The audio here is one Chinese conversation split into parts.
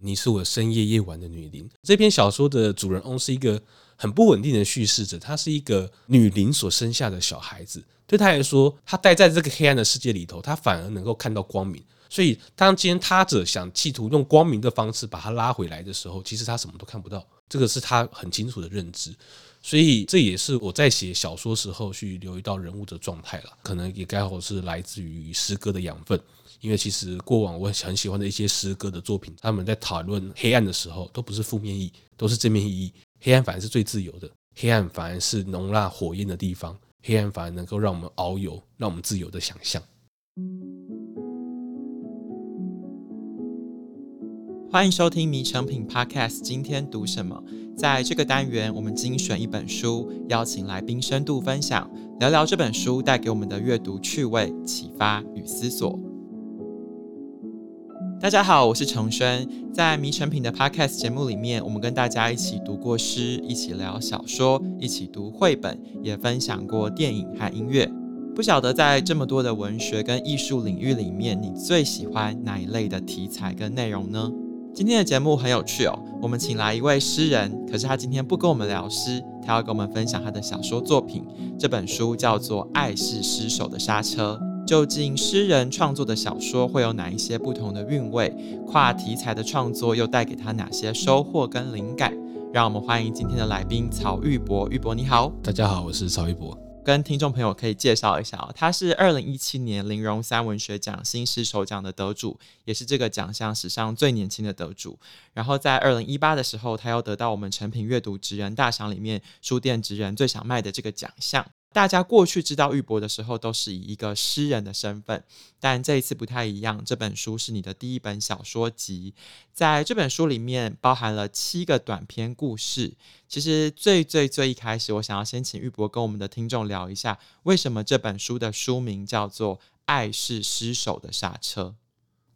你是我深夜夜晚的女灵。这篇小说的主人翁是一个很不稳定的叙事者，他是一个女灵所生下的小孩子。对他来说，他待在这个黑暗的世界里头，他反而能够看到光明。所以，当今天他者想企图用光明的方式把他拉回来的时候，其实他什么都看不到。这个是他很清楚的认知。所以，这也是我在写小说时候去留意到人物的状态了。可能也刚好是来自于诗歌的养分。因为其实过往我很喜欢的一些诗歌的作品，他们在讨论黑暗的时候，都不是负面意义，都是正面意义。黑暗反而是最自由的，黑暗反而是浓纳火焰的地方，黑暗反而能够让我们遨游，让我们自由的想象。欢迎收听《迷成品 Podcast》，今天读什么？在这个单元，我们精选一本书，邀请来宾深度分享，聊聊这本书带给我们的阅读趣味、启发与思索。大家好，我是承轩。在迷成品的 Podcast 节目里面，我们跟大家一起读过诗，一起聊小说，一起读绘本，也分享过电影和音乐。不晓得在这么多的文学跟艺术领域里面，你最喜欢哪一类的题材跟内容呢？今天的节目很有趣哦，我们请来一位诗人，可是他今天不跟我们聊诗，他要跟我们分享他的小说作品。这本书叫做《爱是失手的刹车》。究竟诗人创作的小说会有哪一些不同的韵味？跨题材的创作又带给他哪些收获跟灵感？让我们欢迎今天的来宾曹玉博。玉博你好，大家好，我是曹玉博。跟听众朋友可以介绍一下哦，他是二零一七年林荣三文学奖新诗首奖的得主，也是这个奖项史上最年轻的得主。然后在二零一八的时候，他又得到我们诚品阅读职人大赏里面书店职人最想卖的这个奖项。大家过去知道玉博的时候，都是以一个诗人的身份，但这一次不太一样。这本书是你的第一本小说集，在这本书里面包含了七个短篇故事。其实最最最一开始，我想要先请玉博跟我们的听众聊一下，为什么这本书的书名叫做《爱是失手的刹车》。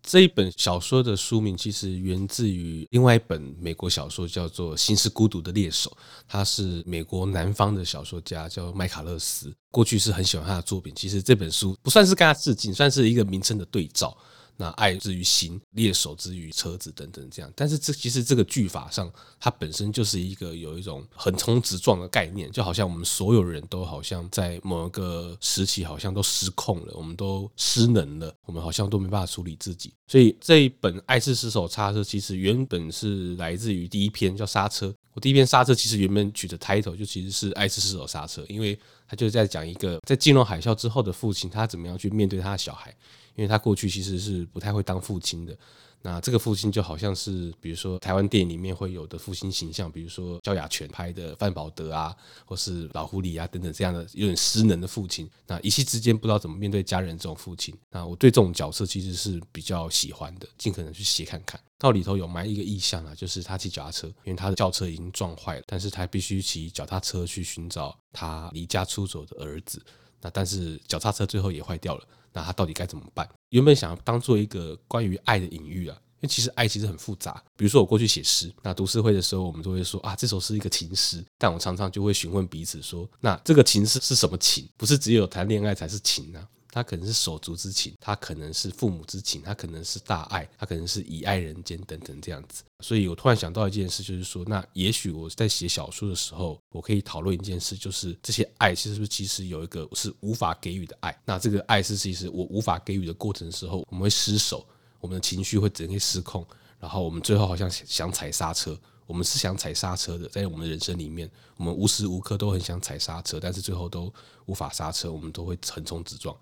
这一本小说的书名其实源自于另外一本美国小说，叫做《心是孤独的猎手》，他是美国南方的小说家，叫麦卡勒斯。过去是很喜欢他的作品，其实这本书不算是跟他致敬，算是一个名称的对照。那爱之于心，猎手之于车子等等这样，但是这其实这个句法上，它本身就是一个有一种横冲直撞的概念，就好像我们所有人都好像在某一个时期好像都失控了，我们都失能了，我们好像都没办法处理自己。所以这一本《爱是失手刹车》其实原本是来自于第一篇叫《刹车》，我第一篇《刹车》其实原本取的 title 就其实是《爱是失手刹车》，因为他就是在讲一个在金融海啸之后的父亲，他怎么样去面对他的小孩。因为他过去其实是不太会当父亲的，那这个父亲就好像是，比如说台湾电影里面会有的父亲形象，比如说萧亚全拍的范保德啊，或是老狐狸啊等等这样的有点失能的父亲，那一夕之间不知道怎么面对家人这种父亲，那我对这种角色其实是比较喜欢的，尽可能去写看看。到里头有埋一个意象啊，就是他骑脚踏车，因为他的轿车已经撞坏了，但是他必须骑脚踏车去寻找他离家出走的儿子，那但是脚踏车最后也坏掉了。那他到底该怎么办？原本想要当做一个关于爱的隐喻啊，因为其实爱其实很复杂。比如说我过去写诗，那读诗会的时候，我们都会说啊，这首是一个情诗。但我常常就会询问彼此说，那这个情诗是什么情？不是只有谈恋爱才是情啊。他可能是手足之情，他可能是父母之情，他可能是大爱，他可能是以爱人间等等这样子。所以我突然想到一件事，就是说，那也许我在写小说的时候，我可以讨论一件事，就是这些爱其实是不是其实有一个是无法给予的爱？那这个爱是其实我无法给予的过程的时候，我们会失手，我们的情绪会整个失控，然后我们最后好像想踩刹车。我们是想踩刹车的，在我们的人生里面，我们无时无刻都很想踩刹车，但是最后都无法刹车，我们都会横冲直撞。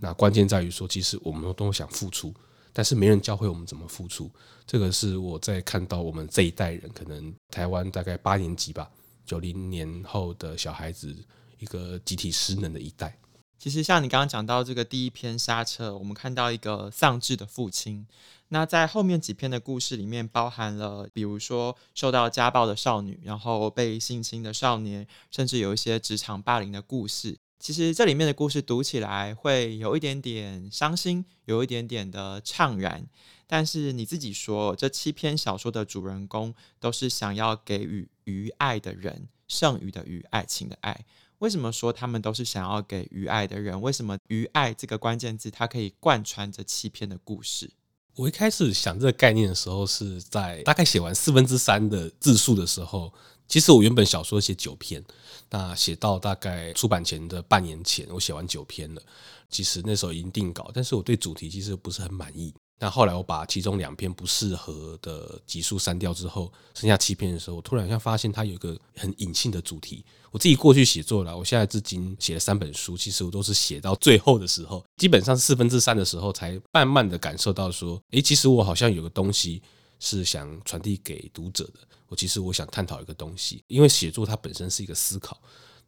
那关键在于说，其实我们都想付出，但是没人教会我们怎么付出。这个是我在看到我们这一代人，可能台湾大概八年级吧，九零年后的小孩子，一个集体失能的一代。其实像你刚刚讲到这个第一篇刹车，我们看到一个丧志的父亲。那在后面几篇的故事里面，包含了比如说受到家暴的少女，然后被性侵的少年，甚至有一些职场霸凌的故事。其实这里面的故事读起来会有一点点伤心，有一点点的怅然。但是你自己说，这七篇小说的主人公都是想要给予于爱的人，剩余的于爱情的爱。为什么说他们都是想要给予爱的人？为什么于爱这个关键字它可以贯穿这七篇的故事？我一开始想这个概念的时候，是在大概写完四分之三的字数的时候。其实我原本小说写九篇，那写到大概出版前的半年前，我写完九篇了。其实那时候已经定稿，但是我对主题其实不是很满意。那后来我把其中两篇不适合的集数删掉之后，剩下七篇的时候，我突然像发现它有一个很隐性的主题。我自己过去写作了，我现在至今写了三本书，其实我都是写到最后的时候，基本上四分之三的时候，才慢慢的感受到说，诶，其实我好像有个东西是想传递给读者的。我其实我想探讨一个东西，因为写作它本身是一个思考。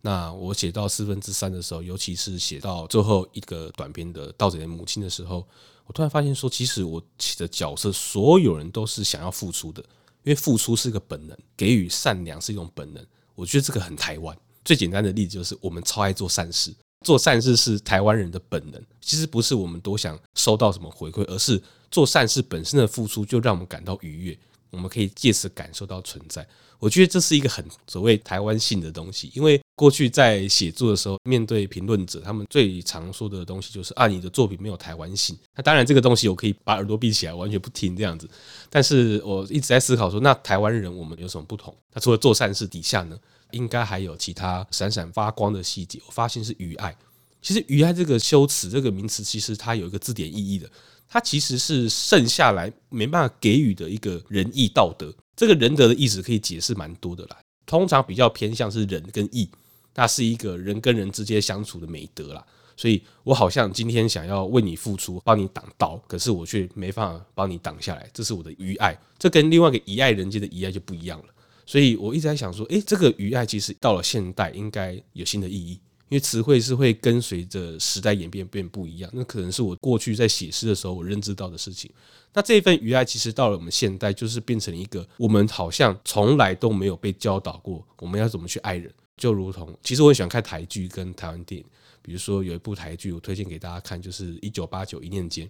那我写到四分之三的时候，尤其是写到最后一个短篇的盗贼的母亲的时候。我突然发现说，其实我写的角色，所有人都是想要付出的，因为付出是一个本能，给予善良是一种本能。我觉得这个很台湾。最简单的例子就是，我们超爱做善事，做善事是台湾人的本能。其实不是我们多想收到什么回馈，而是做善事本身的付出就让我们感到愉悦。我们可以借此感受到存在，我觉得这是一个很所谓台湾性的东西。因为过去在写作的时候，面对评论者，他们最常说的东西就是啊，你的作品没有台湾性。那当然，这个东西我可以把耳朵闭起来，完全不听这样子。但是我一直在思考说，那台湾人我们有什么不同？那除了做善事底下呢，应该还有其他闪闪发光的细节。我发现是愚爱。其实愚爱这个修辞这个名词，其实它有一个字典意义的。它其实是剩下来没办法给予的一个仁义道德。这个仁德的意思可以解释蛮多的啦。通常比较偏向是仁跟义，那是一个人跟人之间相处的美德啦。所以我好像今天想要为你付出，帮你挡刀，可是我却没办法帮你挡下来，这是我的愚爱。这跟另外一个遗爱人间的遗爱就不一样了。所以我一直在想说，诶，这个愚爱其实到了现代应该有新的意义。因为词汇是会跟随着时代演变变不一样，那可能是我过去在写诗的时候我认知到的事情。那这份余爱其实到了我们现代，就是变成一个我们好像从来都没有被教导过，我们要怎么去爱人。就如同，其实我很喜欢看台剧跟台湾电影，比如说有一部台剧我推荐给大家看，就是《一九八九一念间》，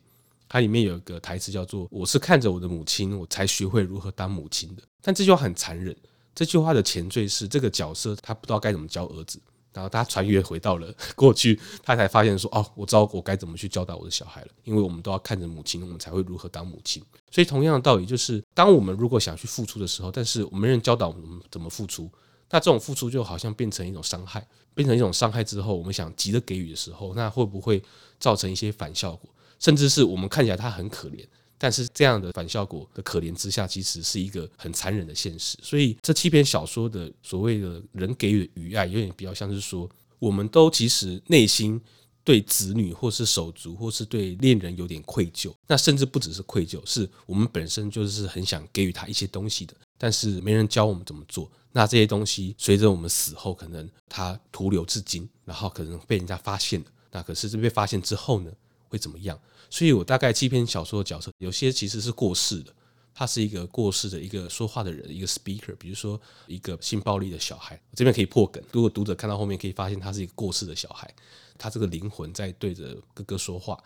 它里面有一个台词叫做“我是看着我的母亲，我才学会如何当母亲的”。但这句话很残忍，这句话的前缀是这个角色他不知道该怎么教儿子。然后他穿越回到了 过去，他才发现说：“哦，我知道我该怎么去教导我的小孩了。因为我们都要看着母亲，我们才会如何当母亲。所以同样的道理，就是当我们如果想去付出的时候，但是我们没人教导我们怎么付出，那这种付出就好像变成一种伤害，变成一种伤害之后，我们想急着给予的时候，那会不会造成一些反效果？甚至是我们看起来他很可怜。”但是这样的反效果的可怜之下，其实是一个很残忍的现实。所以这七篇小说的所谓的人给予的于爱，有点比较像是说，我们都其实内心对子女或是手足或是对恋人有点愧疚。那甚至不只是愧疚，是我们本身就是很想给予他一些东西的，但是没人教我们怎么做。那这些东西随着我们死后，可能它徒留至今，然后可能被人家发现了。那可是这被发现之后呢，会怎么样？所以我大概七篇小说的角色，有些其实是过世的，他是一个过世的一个说话的人，一个 speaker，比如说一个性暴力的小孩，这边可以破梗。如果读者看到后面，可以发现他是一个过世的小孩，他这个灵魂在对着哥哥说话，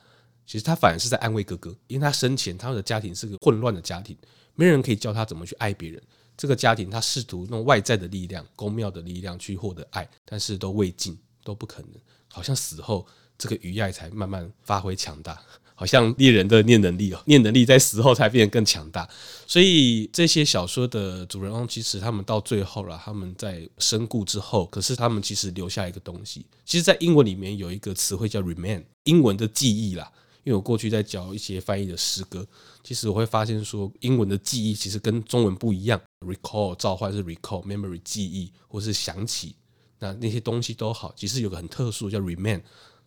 其实他反而是在安慰哥哥，因为他生前他们的家庭是个混乱的家庭，没人可以教他怎么去爱别人。这个家庭他试图用外在的力量、宫庙的力量去获得爱，但是都未尽，都不可能。好像死后这个余爱才慢慢发挥强大。好像猎人的念能力哦，念能力在死后才变得更强大。所以这些小说的主人公，其实他们到最后了，他们在身故之后，可是他们其实留下一个东西。其实，在英文里面有一个词汇叫 remain，英文的记忆啦。因为我过去在教一些翻译的诗歌，其实我会发现说，英文的记忆其实跟中文不一样。recall 召唤是 recall，memory 记忆或是想起，那那些东西都好，其实有个很特殊叫 remain。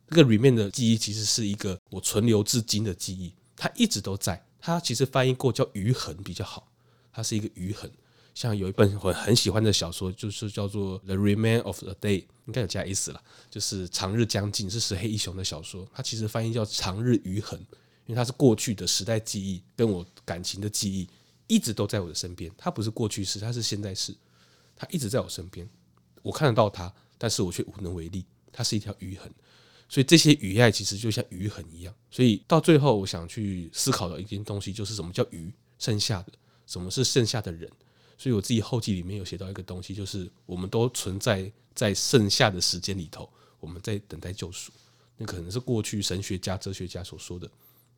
这个 remain 的记忆其实是一个我存留至今的记忆，它一直都在。它其实翻译过叫余痕比较好，它是一个余痕。像有一本我很喜欢的小说，就是叫做《The Remain of the Day》，应该有加意思了，就是长日将近，是石黑一雄的小说。它其实翻译叫长日余痕，因为它是过去的时代记忆，跟我感情的记忆一直都在我的身边。它不是过去式，它是现在式，它一直在我身边，我看得到它，但是我却无能为力。它是一条余痕。所以这些余爱其实就像余痕一样，所以到最后，我想去思考的一件东西就是什么叫余，剩下的，什么是剩下的人。所以我自己后记里面有写到一个东西，就是我们都存在在剩下的时间里头，我们在等待救赎。那可能是过去神学家、哲学家所说的，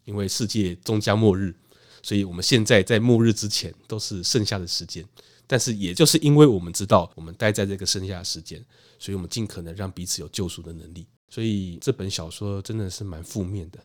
因为世界终将末日，所以我们现在在末日之前都是剩下的时间。但是也就是因为我们知道我们待在这个剩下的时间，所以我们尽可能让彼此有救赎的能力。所以这本小说真的是蛮负面的，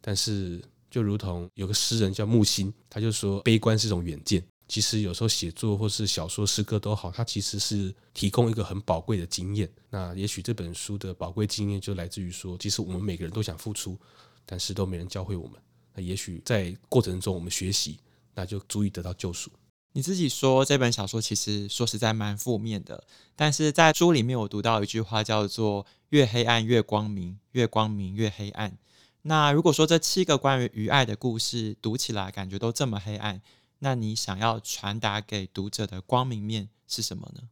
但是就如同有个诗人叫木心，他就说悲观是一种远见。其实有时候写作或是小说、诗歌都好，它其实是提供一个很宝贵的经验。那也许这本书的宝贵经验就来自于说，其实我们每个人都想付出，但是都没人教会我们。那也许在过程中我们学习，那就足以得到救赎。你自己说这本小说其实说实在蛮负面的，但是在书里面我读到一句话叫做“越黑暗越光明，越光明越黑暗”。那如果说这七个关于于爱的故事读起来感觉都这么黑暗，那你想要传达给读者的光明面是什么呢？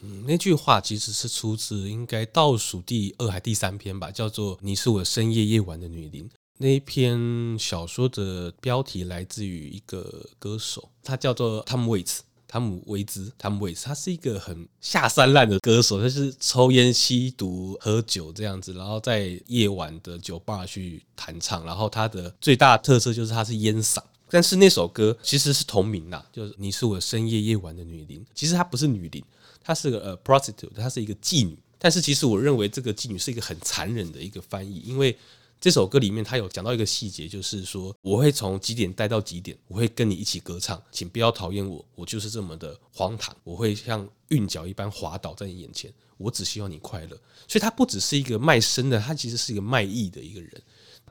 嗯，那句话其实是出自应该倒数第二还第三篇吧，叫做“你是我深夜夜晚的女伶”。那一篇小说的标题来自于一个歌手，他叫做汤姆·韦茨，汤姆·维兹，汤姆·韦茨，他是一个很下三滥的歌手，他是抽烟、吸毒、喝酒这样子，然后在夜晚的酒吧去弹唱，然后他的最大的特色就是他是烟嗓。但是那首歌其实是同名啦，就是你是我深夜夜晚的女伶。其实她不是女伶，她是个呃 prostitute，她是一个妓女。但是其实我认为这个妓女是一个很残忍的一个翻译，因为。这首歌里面，他有讲到一个细节，就是说我会从几点待到几点，我会跟你一起歌唱，请不要讨厌我，我就是这么的荒唐，我会像韵脚一般滑倒在你眼前，我只希望你快乐。所以他不只是一个卖身的，他其实是一个卖艺的一个人。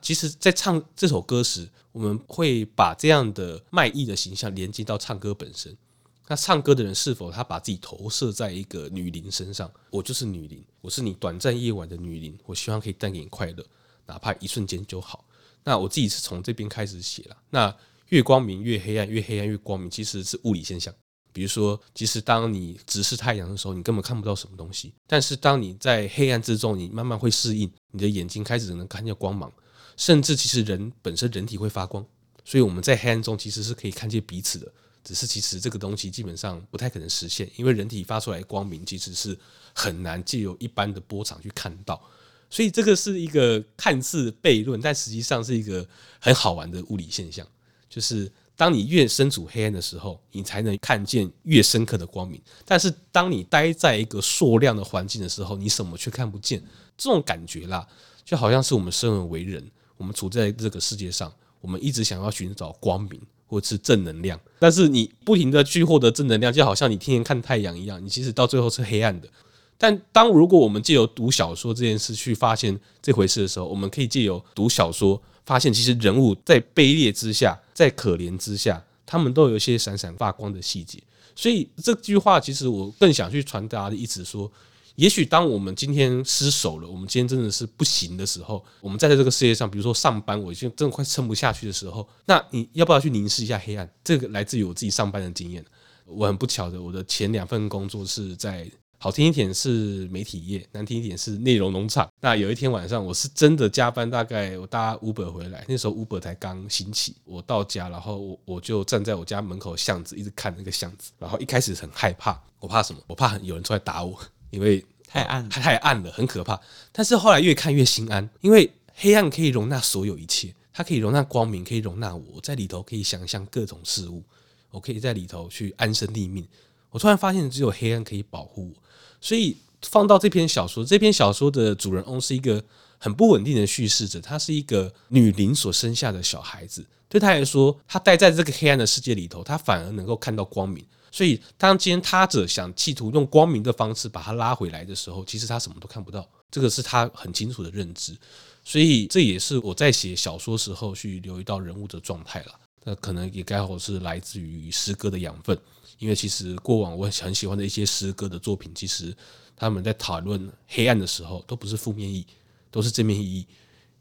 其实，在唱这首歌时，我们会把这样的卖艺的形象连接到唱歌本身。那唱歌的人是否他把自己投射在一个女伶身上？我就是女伶，我是你短暂夜晚的女伶，我希望可以带给你快乐。哪怕一瞬间就好。那我自己是从这边开始写了。那越光明越黑暗，越黑暗越光明，其实是物理现象。比如说，其实当你直视太阳的时候，你根本看不到什么东西。但是当你在黑暗之中，你慢慢会适应，你的眼睛开始能看见光芒。甚至其实人本身人体会发光，所以我们在黑暗中其实是可以看见彼此的。只是其实这个东西基本上不太可能实现，因为人体发出来的光明其实是很难借由一般的波长去看到。所以这个是一个看似悖论，但实际上是一个很好玩的物理现象。就是当你越身处黑暗的时候，你才能看见越深刻的光明。但是当你待在一个硕亮的环境的时候，你什么却看不见。这种感觉啦，就好像是我们生而为人，我们处在这个世界上，我们一直想要寻找光明或是正能量，但是你不停地去获得正能量，就好像你天天看太阳一样，你其实到最后是黑暗的。但当如果我们借由读小说这件事去发现这回事的时候，我们可以借由读小说发现，其实人物在卑劣之下，在可怜之下，他们都有一些闪闪发光的细节。所以这句话，其实我更想去传达的意思说，也许当我们今天失手了，我们今天真的是不行的时候，我们在这个世界上，比如说上班，我已经真的快撑不下去的时候，那你要不要去凝视一下黑暗？这个来自于我自己上班的经验。我很不巧的，我的前两份工作是在。好听一点是媒体业，难听一点是内容农场。那有一天晚上，我是真的加班，大概我搭 Uber 回来，那时候 Uber 才刚兴起。我到家，然后我我就站在我家门口巷子，一直看那个巷子。然后一开始很害怕，我怕什么？我怕有人出来打我，因为太暗，太太暗了，很可怕。但是后来越看越心安，因为黑暗可以容纳所有一切，它可以容纳光明，可以容纳我在里头可以想象各种事物，我可以在里头去安身立命。我突然发现，只有黑暗可以保护我。所以放到这篇小说，这篇小说的主人翁是一个很不稳定的叙事者，他是一个女灵所生下的小孩子。对他来说，他待在这个黑暗的世界里头，他反而能够看到光明。所以，当今天他者想企图用光明的方式把他拉回来的时候，其实他什么都看不到。这个是他很清楚的认知。所以，这也是我在写小说时候去留意到人物的状态了。那可能也刚好是来自于诗歌的养分。因为其实过往我很喜欢的一些诗歌的作品，其实他们在讨论黑暗的时候，都不是负面意义，都是正面意义。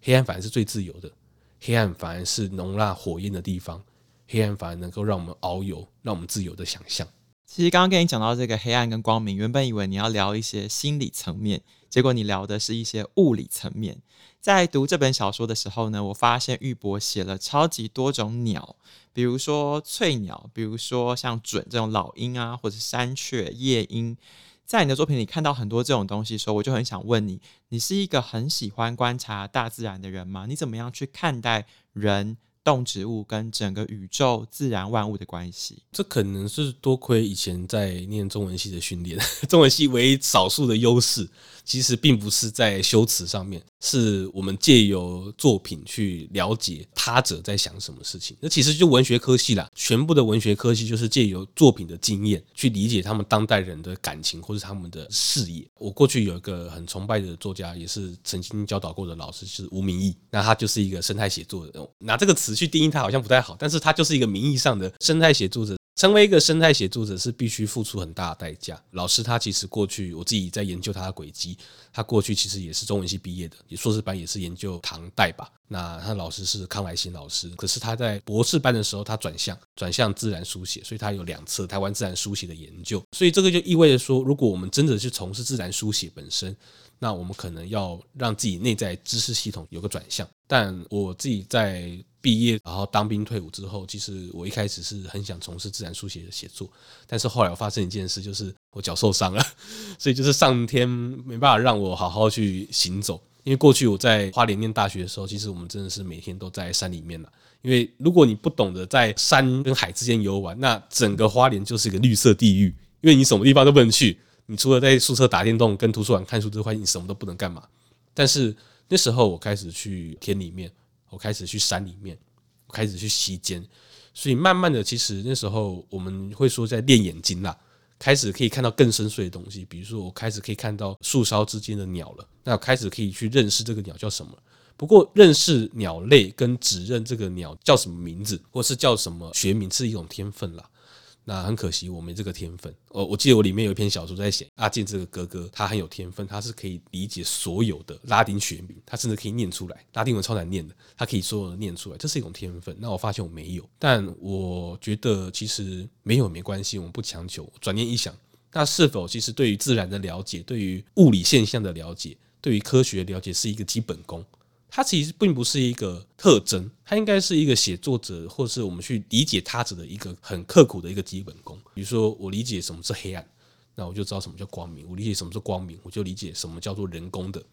黑暗反而是最自由的，黑暗反而是容纳火焰的地方，黑暗反而能够让我们遨游，让我们自由的想象。其实刚刚跟你讲到这个黑暗跟光明，原本以为你要聊一些心理层面，结果你聊的是一些物理层面。在读这本小说的时候呢，我发现玉博写了超级多种鸟，比如说翠鸟，比如说像隼这种老鹰啊，或者山雀、夜莺。在你的作品里看到很多这种东西的时候，我就很想问你：你是一个很喜欢观察大自然的人吗？你怎么样去看待人动植物跟整个宇宙自然万物的关系。这可能是多亏以前在念中文系的训练，中文系唯一少数的优势，其实并不是在修辞上面，是我们借由作品去了解他者在想什么事情。那其实就文学科系啦，全部的文学科系就是借由作品的经验去理解他们当代人的感情或是他们的视野。我过去有一个很崇拜的作家，也是曾经教导过的老师，是吴明益。那他就是一个生态写作的，拿这个词去定义他好像不太好，但是他就是一个名义上的生态写作者。成为一个生态写作者是必须付出很大的代价。老师他其实过去我自己在研究他的轨迹，他过去其实也是中文系毕业的，也硕士班也是研究唐代吧。那他老师是康来新老师，可是他在博士班的时候他转向转向自然书写，所以他有两次台湾自然书写的研究。所以这个就意味着说，如果我们真的去从事自然书写本身，那我们可能要让自己内在知识系统有个转向。但我自己在。毕业，然后当兵退伍之后，其实我一开始是很想从事自然书写的写作，但是后来我发生一件事，就是我脚受伤了，所以就是上天没办法让我好好去行走。因为过去我在花莲念大学的时候，其实我们真的是每天都在山里面了。因为如果你不懂得在山跟海之间游玩，那整个花莲就是一个绿色地狱，因为你什么地方都不能去，你除了在宿舍打电动、跟图书馆看书之外，你什么都不能干嘛。但是那时候我开始去田里面。我开始去山里面，我开始去溪间，所以慢慢的，其实那时候我们会说在练眼睛啦，开始可以看到更深邃的东西，比如说我开始可以看到树梢之间的鸟了，那我开始可以去认识这个鸟叫什么。不过认识鸟类跟指认这个鸟叫什么名字，或是叫什么学名，是一种天分啦。那很可惜，我没这个天分。哦，我记得我里面有一篇小说在写阿健这个哥哥，他很有天分，他是可以理解所有的拉丁学名，他甚至可以念出来。拉丁文超难念的，他可以所有的念出来，这是一种天分。那我发现我没有，但我觉得其实没有没关系，我们不强求。转念一想，那是否其实对于自然的了解，对于物理现象的了解，对于科学的了解，是一个基本功？它其实并不是一个特征，它应该是一个写作者或是我们去理解他者的一个很刻苦的一个基本功。比如说，我理解什么是黑暗，那我就知道什么叫光明；我理解什么是光明，我就理解什么叫做人工的。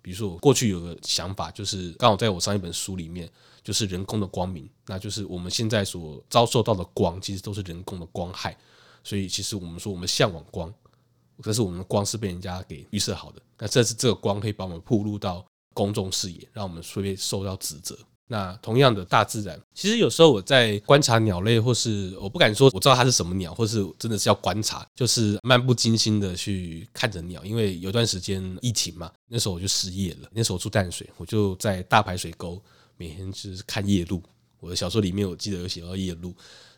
比如说，我过去有个想法，就是刚好在我上一本书里面，就是人工的光明，那就是我们现在所遭受到的光，其实都是人工的光害。所以，其实我们说我们向往光，可是我们的光是被人家给预设好的。那这是这个光可以把我们暴露到。公众视野，让我们会受到指责。那同样的，大自然其实有时候我在观察鸟类，或是我不敢说我知道它是什么鸟，或是真的是要观察，就是漫不经心的去看着鸟。因为有段时间疫情嘛，那时候我就失业了。那时候我住淡水，我就在大排水沟每天就是看夜鹭。我的小说里面我记得有写到夜鹭。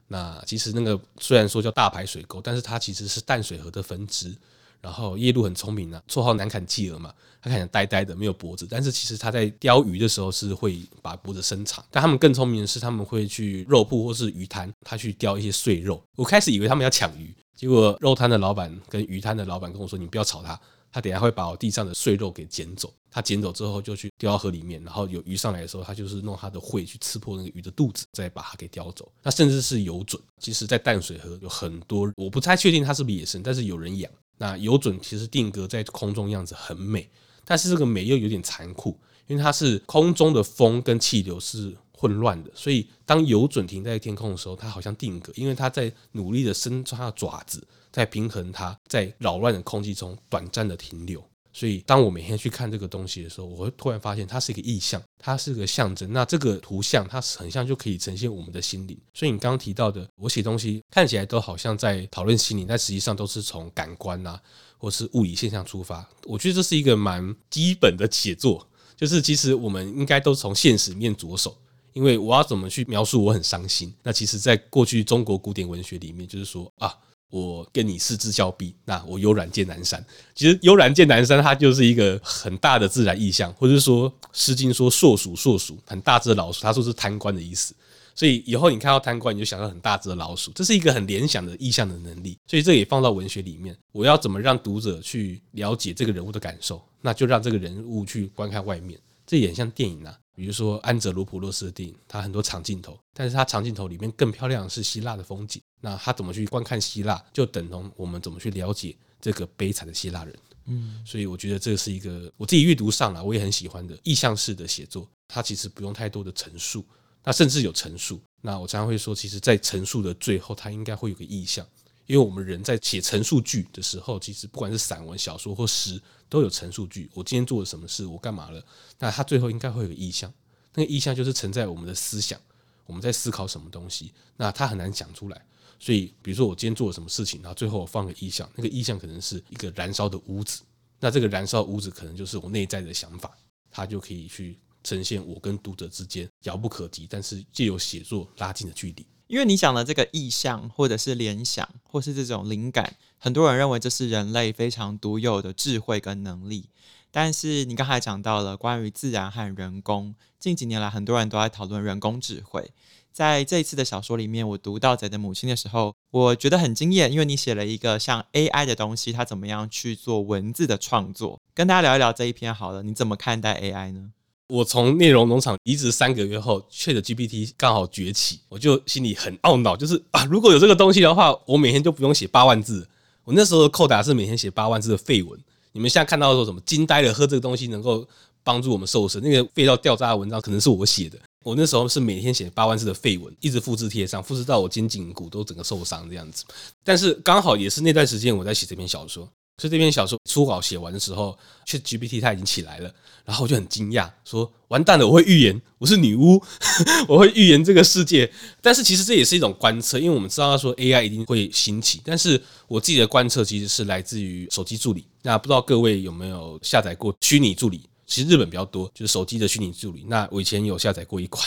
那其实那个虽然说叫大排水沟，但是它其实是淡水河的分支。然后夜鹭很聪明啊，绰号南崁企鹅嘛，它看起来呆呆的，没有脖子，但是其实它在钓鱼的时候是会把脖子伸长。但他们更聪明的是，他们会去肉铺或是鱼摊，他去钓一些碎肉。我开始以为他们要抢鱼，结果肉摊的老板跟鱼摊的老板跟我说：“你不要吵他，他等下会把我地上的碎肉给捡走。”他捡走之后就去丢到河里面，然后有鱼上来的时候，他就是弄他的喙去刺破那个鱼的肚子，再把它给叼走。那甚至是游隼，其实在淡水河有很多，我不太确定它是不是野生，但是有人养。那游隼其实定格在空中样子很美，但是这个美又有点残酷，因为它是空中的风跟气流是混乱的，所以当游隼停在天空的时候，它好像定格，因为它在努力的伸出它的爪子，在平衡它在扰乱的空气中短暂的停留。所以，当我每天去看这个东西的时候，我会突然发现它是一个意象，它是个象征。那这个图像，它很像就可以呈现我们的心灵。所以，你刚刚提到的，我写东西看起来都好像在讨论心灵，但实际上都是从感官啊，或是物理现象出发。我觉得这是一个蛮基本的写作，就是其实我们应该都从现实面着手。因为我要怎么去描述我很伤心？那其实，在过去中国古典文学里面，就是说啊。我跟你失之交臂，那我悠然见南山。其实悠然见南山，它就是一个很大的自然意象，或者说《诗经》说硕鼠，硕鼠很大只的老鼠，他说是贪官的意思。所以以后你看到贪官，你就想到很大只的老鼠，这是一个很联想的意象的能力。所以这也放到文学里面，我要怎么让读者去了解这个人物的感受？那就让这个人物去观看外面，这也像电影啊。比如说安哲卢普洛斯的电影，它很多长镜头，但是它长镜头里面更漂亮的是希腊的风景。那他怎么去观看希腊，就等同我们怎么去了解这个悲惨的希腊人。嗯，所以我觉得这是一个我自己阅读上来我也很喜欢的意象式的写作。它其实不用太多的陈述，那甚至有陈述。那我常常会说，其实，在陈述的最后，它应该会有个意象，因为我们人在写陈述句的时候，其实不管是散文、小说或诗，都有陈述句。我今天做了什么事，我干嘛了？那它最后应该会有意象，那个意象就是承载我们的思想，我们在思考什么东西。那它很难讲出来，所以，比如说我今天做了什么事情，然后最后我放个意象，那个意象可能是一个燃烧的屋子。那这个燃烧屋子可能就是我内在的想法，它就可以去。呈现我跟读者之间遥不可及，但是借由写作拉近的距离。因为你讲的这个意象，或者是联想，或是这种灵感，很多人认为这是人类非常独有的智慧跟能力。但是你刚才讲到了关于自然和人工，近几年来很多人都在讨论人工智慧。在这一次的小说里面，我读到《贼的母亲》的时候，我觉得很惊艳，因为你写了一个像 AI 的东西，它怎么样去做文字的创作？跟大家聊一聊这一篇好了，你怎么看待 AI 呢？我从内容农场离职三个月后，ChatGPT 刚好崛起，我就心里很懊恼，就是啊，如果有这个东西的话，我每天就不用写八万字。我那时候的扣打是每天写八万字的废文。你们现在看到说什么惊呆了，喝这个东西能够帮助我们瘦身，那个废到掉渣的文章可能是我写的。我那时候是每天写八万字的废文，一直复制贴上，复制到我肩颈骨都整个受伤这样子。但是刚好也是那段时间我在写这篇小说。所以这篇小说初稿写完的时候，ChatGPT 它已经起来了，然后我就很惊讶，说完蛋了，我会预言，我是女巫，我会预言这个世界。但是其实这也是一种观测，因为我们知道说 AI 一定会兴起，但是我自己的观测其实是来自于手机助理。那不知道各位有没有下载过虚拟助理？其实日本比较多，就是手机的虚拟助理。那我以前有下载过一款，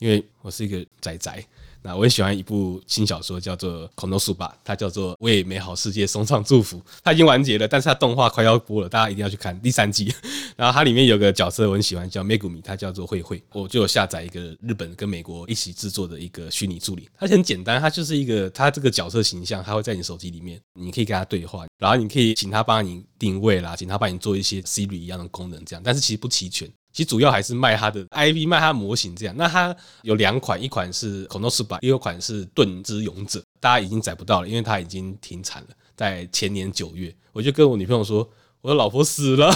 因为我是一个宅宅。那我很喜欢一部新小说，叫做《Konosuba》，它叫做《为美好世界送上祝福》。它已经完结了，但是它动画快要播了，大家一定要去看第三季。然后它里面有个角色我很喜欢，叫 Megumi，它叫做慧慧。我就有下载一个日本跟美国一起制作的一个虚拟助理，它很简单，它就是一个它这个角色形象，它会在你手机里面，你可以跟它对话，然后你可以请它帮你定位啦，请它帮你做一些 Siri 一样的功能，这样，但是其实不齐全。其实主要还是卖它的 IP，卖它的模型这样。那它有两款，一款是 Konosuba，一款是盾之勇者。大家已经载不到了，因为它已经停产了，在前年九月。我就跟我女朋友说，我的老婆死了。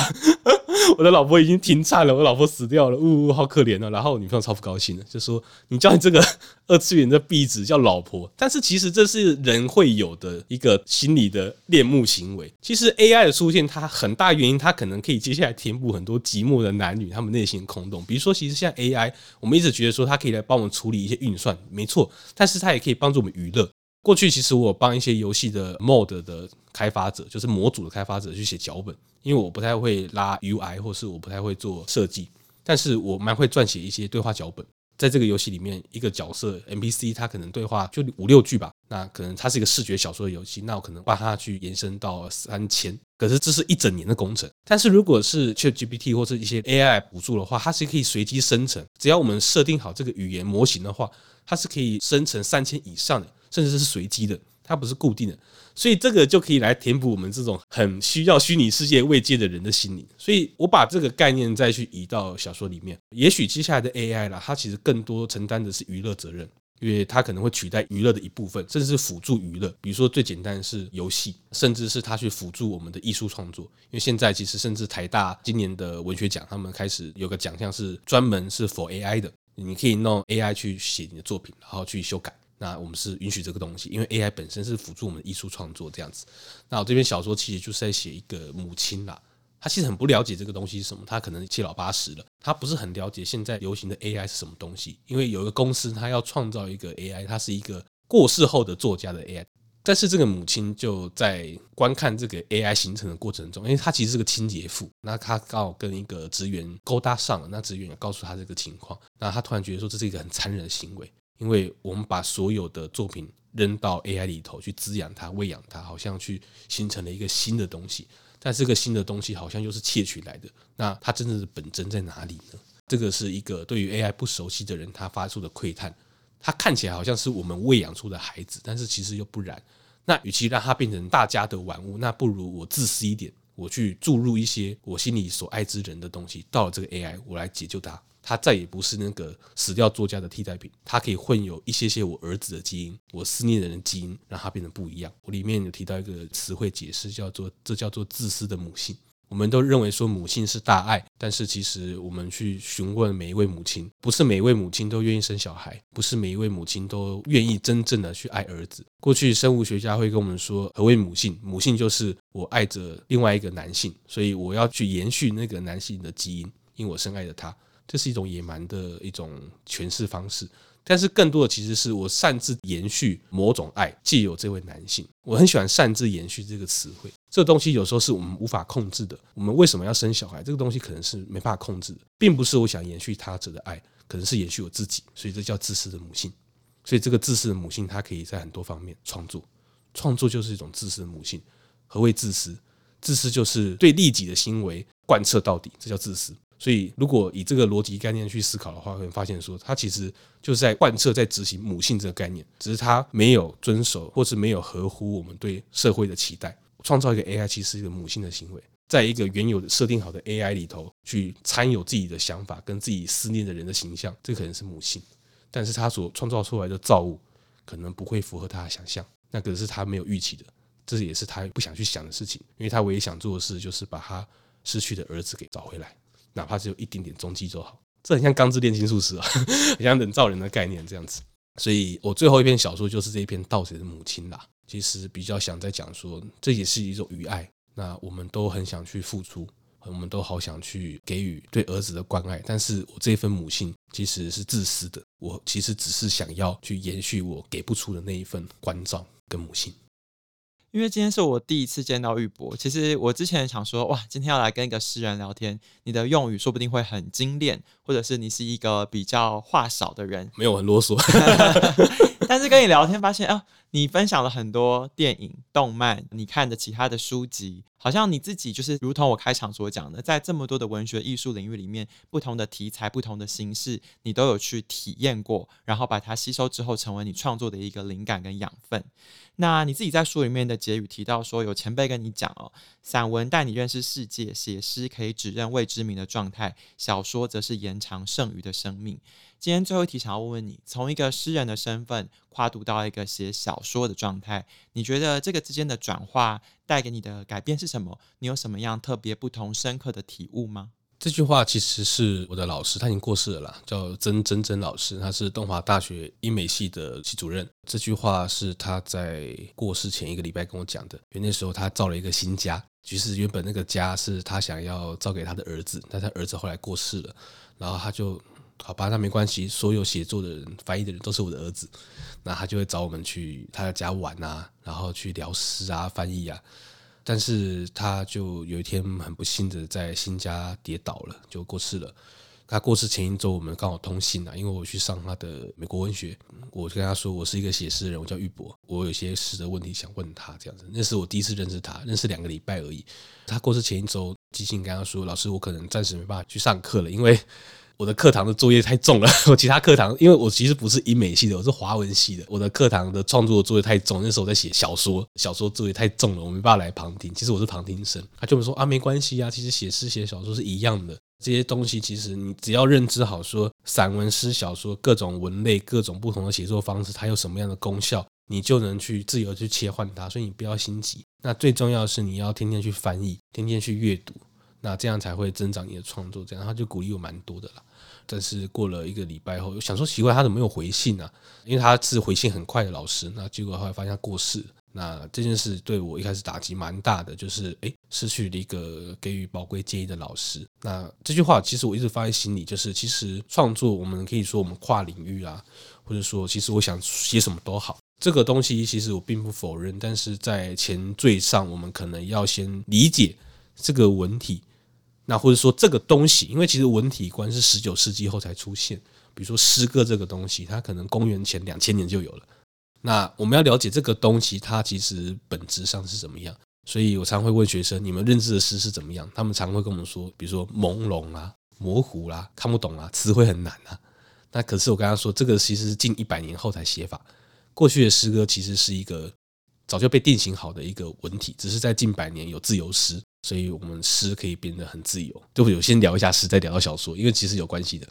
我的老婆已经停产了，我老婆死掉了，呜呜，好可怜啊！然后我女朋友超不高兴的，就说：“你叫你这个 二次元的壁纸叫老婆。”但是其实这是人会有的一个心理的恋慕行为。其实 AI 的出现，它很大原因，它可能可以接下来填补很多寂寞的男女他们内心的空洞。比如说，其实像 AI，我们一直觉得说它可以来帮我们处理一些运算，没错，但是它也可以帮助我们娱乐。过去其实我帮一些游戏的 mod 的开发者，就是模组的开发者去写脚本，因为我不太会拉 UI，或是我不太会做设计，但是我蛮会撰写一些对话脚本。在这个游戏里面，一个角色 NPC 他可能对话就五六句吧，那可能它是一个视觉小说的游戏，那我可能帮他去延伸到三千，可是这是一整年的工程。但是如果是 ChatGPT 或是一些 AI 辅助的话，它是可以随机生成，只要我们设定好这个语言模型的话，它是可以生成三千以上的。甚至是随机的，它不是固定的，所以这个就可以来填补我们这种很需要虚拟世界慰藉的人的心灵。所以我把这个概念再去移到小说里面，也许接下来的 AI 啦，它其实更多承担的是娱乐责任，因为它可能会取代娱乐的一部分，甚至是辅助娱乐。比如说最简单是游戏，甚至是它去辅助我们的艺术创作。因为现在其实甚至台大今年的文学奖，他们开始有个奖项是专门是 for AI 的，你可以弄 AI 去写你的作品，然后去修改。那我们是允许这个东西，因为 AI 本身是辅助我们艺术创作这样子。那我这篇小说其实就是在写一个母亲啦，她其实很不了解这个东西是什么，她可能七老八十了，她不是很了解现在流行的 AI 是什么东西。因为有一个公司，它要创造一个 AI，它是一个过世后的作家的 AI，但是这个母亲就在观看这个 AI 形成的过程中，因为她其实是个清洁妇，那她刚好跟一个职员勾搭上了，那职员也告诉她这个情况，那她突然觉得说这是一个很残忍的行为。因为我们把所有的作品扔到 AI 里头去滋养它、喂养它，好像去形成了一个新的东西。但这个新的东西好像又是窃取来的。那它真正的本真在哪里呢？这个是一个对于 AI 不熟悉的人他发出的窥探。它看起来好像是我们喂养出的孩子，但是其实又不然。那与其让它变成大家的玩物，那不如我自私一点，我去注入一些我心里所爱之人的东西到了这个 AI，我来解救它。他再也不是那个死掉作家的替代品，他可以混有一些些我儿子的基因，我思念人的基因，让他变得不一样。我里面有提到一个词汇解释，叫做这叫做自私的母性。我们都认为说母性是大爱，但是其实我们去询问每一位母亲，不是每一位母亲都愿意生小孩，不是每一位母亲都愿意真正的去爱儿子。过去生物学家会跟我们说，何为母性？母性就是我爱着另外一个男性，所以我要去延续那个男性的基因，因为我深爱着他。这是一种野蛮的一种诠释方式。但是更多的其实是我擅自延续某种爱，借有这位男性，我很喜欢擅自延续这个词汇。这个东西有时候是我们无法控制的。我们为什么要生小孩？这个东西可能是没办法控制的，并不是我想延续他者的爱，可能是延续我自己。所以这叫自私的母性。所以这个自私的母性，它可以在很多方面创作。创作就是一种自私的母性。何谓自私？自私就是对利己的行为贯彻到底，这叫自私。所以，如果以这个逻辑概念去思考的话，会发现说，他其实就是在贯彻、在执行母性这个概念，只是他没有遵守，或是没有合乎我们对社会的期待。创造一个 AI，其实是一个母性的行为，在一个原有的设定好的 AI 里头去掺有自己的想法跟自己思念的人的形象，这可能是母性。但是他所创造出来的造物，可能不会符合他的想象，那可是他没有预期的，这也是他不想去想的事情，因为他唯一想做的事就是把他失去的儿子给找回来。哪怕只有一点点踪迹就好，这很像《钢之炼金术师》啊，很像人造人的概念这样子。所以我最后一篇小说就是这一篇《盗贼的母亲》啦。其实比较想在讲说，这也是一种与爱。那我们都很想去付出，我们都好想去给予对儿子的关爱，但是我这一份母性其实是自私的。我其实只是想要去延续我给不出的那一份关照跟母性。因为今天是我第一次见到玉博，其实我之前想说，哇，今天要来跟一个诗人聊天，你的用语说不定会很精炼，或者是你是一个比较话少的人，没有很啰嗦。但是跟你聊天发现啊，你分享了很多电影、动漫，你看的其他的书籍。好像你自己就是如同我开场所讲的，在这么多的文学艺术领域里面，不同的题材、不同的形式，你都有去体验过，然后把它吸收之后，成为你创作的一个灵感跟养分。那你自己在书里面的结语提到说，有前辈跟你讲哦，散文带你认识世界，写诗可以指认未知名的状态，小说则是延长剩余的生命。今天最后一题，想要问问你，从一个诗人的身份跨度到一个写小说的状态，你觉得这个之间的转化带给你的改变是什么？你有什么样特别不同、深刻的体悟吗？这句话其实是我的老师，他已经过世了啦，叫曾曾曾老师，他是东华大学英美系的系主任。这句话是他在过世前一个礼拜跟我讲的，因为那时候他造了一个新家，其实原本那个家是他想要造给他的儿子，但他儿子后来过世了，然后他就。好吧，那没关系。所有写作的人、翻译的人都是我的儿子，那他就会找我们去他的家玩啊，然后去聊诗啊、翻译啊。但是他就有一天很不幸的在新家跌倒了，就过世了。他过世前一周，我们刚好通信啊，因为我去上他的美国文学，我跟他说我是一个写诗人，我叫玉博，我有些诗的问题想问他，这样子。那是我第一次认识他，认识两个礼拜而已。他过世前一周，即兴跟他说，老师，我可能暂时没办法去上课了，因为。我的课堂的作业太重了，我其他课堂，因为我其实不是英美系的，我是华文系的。我的课堂的创作作业太重，那时候我在写小说，小说作业太重了，我没办法来旁听。其实我是旁听生，他就说啊，没关系啊，其实写诗写小说是一样的，这些东西其实你只要认知好，说散文诗小说各种文类，各种不同的写作方式，它有什么样的功效，你就能去自由去切换它。所以你不要心急，那最重要的是你要天天去翻译，天天去阅读，那这样才会增长你的创作。这样他就鼓励我蛮多的啦。但是过了一个礼拜后，想说奇怪，他怎么没有回信啊？因为他是回信很快的老师。那结果后来发现他过世。那这件事对我一开始打击蛮大的，就是诶，失去了一个给予宝贵建议的老师。那这句话其实我一直放在心里，就是其实创作我们可以说我们跨领域啊，或者说其实我想写什么都好，这个东西其实我并不否认。但是在前缀上，我们可能要先理解这个文体。那或者说这个东西，因为其实文体观是十九世纪后才出现，比如说诗歌这个东西，它可能公元前两千年就有了。那我们要了解这个东西，它其实本质上是怎么样？所以我常会问学生，你们认知的诗是怎么样？他们常会跟我们说，比如说朦胧啊、模糊啦、啊、看不懂啊、词汇很难啊。那可是我跟他说，这个其实是近一百年后才写法，过去的诗歌其实是一个早就被定型好的一个文体，只是在近百年有自由诗。所以，我们诗可以变得很自由。就会有先聊一下诗，再聊到小说，因为其实有关系的。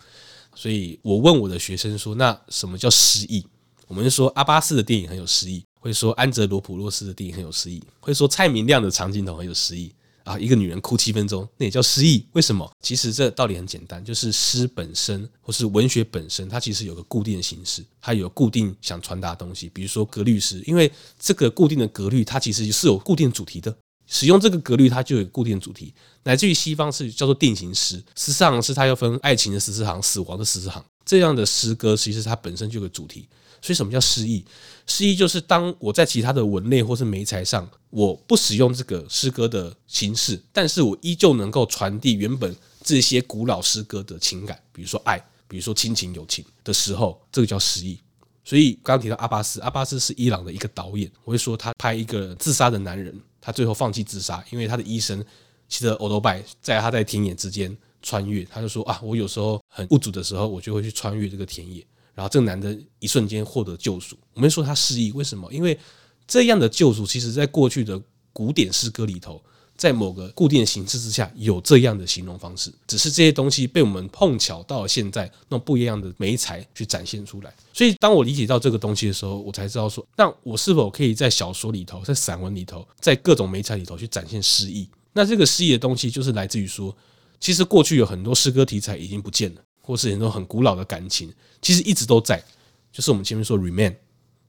所以我问我的学生说：“那什么叫诗意？”我们就说阿巴斯的电影很有诗意，会说安哲罗普洛斯的电影很有诗意，会说蔡明亮的长镜头很有诗意啊，一个女人哭七分钟，那也叫诗意。为什么？其实这道理很简单，就是诗本身或是文学本身，它其实有个固定的形式，它有固定想传达的东西。比如说格律诗，因为这个固定的格律，它其实是有固定主题的。使用这个格律，它就有固定主题。乃至于西方是叫做定型诗，十四行诗它又分爱情的十四行、死亡的十四行。这样的诗歌其实它本身就有个主题。所以什么叫诗意？诗意就是当我在其他的文类或是媒材上，我不使用这个诗歌的形式，但是我依旧能够传递原本这些古老诗歌的情感，比如说爱，比如说亲情、友情的时候，这个叫诗意。所以刚刚提到阿巴斯，阿巴斯是伊朗的一个导演，我会说他拍一个自杀的男人。他最后放弃自杀，因为他的医生骑着欧兜拜，在他在田野之间穿越。他就说啊，我有时候很无助的时候，我就会去穿越这个田野。然后这个男的一瞬间获得救赎。我们说他失忆，为什么？因为这样的救赎，其实在过去的古典诗歌里头，在某个固定的形式之下，有这样的形容方式。只是这些东西被我们碰巧到了现在，用不一样的媒材去展现出来。所以，当我理解到这个东西的时候，我才知道说，那我是否可以在小说里头，在散文里头，在各种媒材里头去展现诗意？那这个诗意的东西，就是来自于说，其实过去有很多诗歌题材已经不见了，或是很多很古老的感情，其实一直都在。就是我们前面说 remain，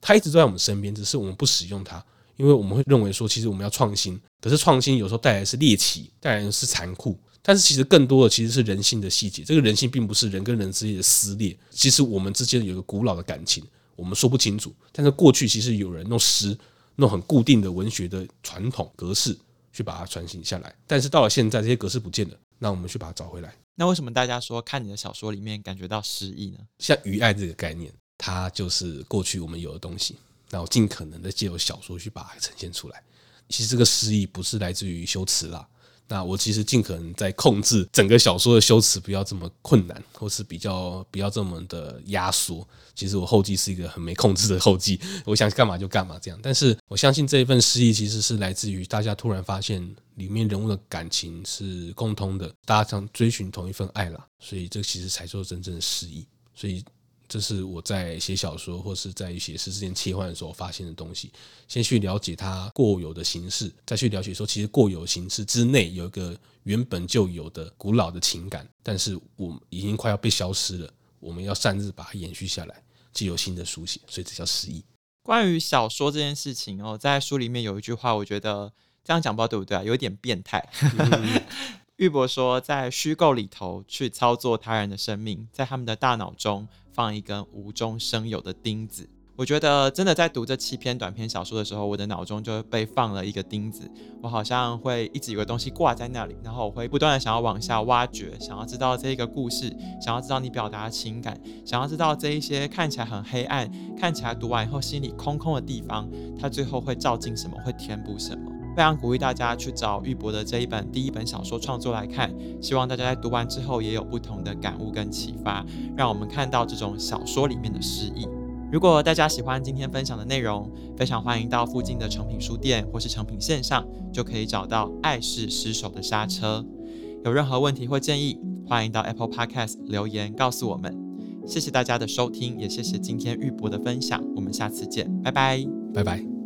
它一直都在我们身边，只是我们不使用它，因为我们会认为说，其实我们要创新，可是创新有时候带来的是猎奇，带来的是残酷。但是其实更多的其实是人性的细节，这个人性并不是人跟人之间的撕裂，其实我们之间有一个古老的感情，我们说不清楚。但是过去其实有人用诗，用很固定的文学的传统格式去把它传承下来，但是到了现在这些格式不见了，那我们去把它找回来。那为什么大家说看你的小说里面感觉到诗意呢？像余爱这个概念，它就是过去我们有的东西，那我尽可能的借由小说去把它呈现出来。其实这个诗意不是来自于修辞啦。那我其实尽可能在控制整个小说的修辞，不要这么困难，或是比较不要这么的压缩。其实我后记是一个很没控制的后记，我想干嘛就干嘛这样。但是我相信这一份诗意其实是来自于大家突然发现里面人物的感情是共通的，大家想追寻同一份爱啦，所以这其实才做真正的诗意。所以。这是我在写小说或是在写诗之间切换的时候发现的东西。先去了解它过有的形式，再去了解说，其实过有形式之内有一个原本就有的古老的情感，但是我们已经快要被消失了。我们要擅自把它延续下来，既有新的书写，所以这叫诗意。关于小说这件事情哦，在书里面有一句话，我觉得这样讲不知道对不对啊？有点变态。嗯 驭博说，在虚构里头去操作他人的生命，在他们的大脑中放一根无中生有的钉子。我觉得真的在读这七篇短篇小说的时候，我的脑中就被放了一个钉子，我好像会一直有个东西挂在那里，然后我会不断的想要往下挖掘，想要知道这一个故事，想要知道你表达的情感，想要知道这一些看起来很黑暗，看起来读完以后心里空空的地方，它最后会照进什么，会填补什么。非常鼓励大家去找玉博的这一本第一本小说创作来看，希望大家在读完之后也有不同的感悟跟启发，让我们看到这种小说里面的诗意。如果大家喜欢今天分享的内容，非常欢迎到附近的诚品书店或是诚品线上，就可以找到《爱是失手的刹车》。有任何问题或建议，欢迎到 Apple Podcast 留言告诉我们。谢谢大家的收听，也谢谢今天玉博的分享。我们下次见，拜拜，拜拜。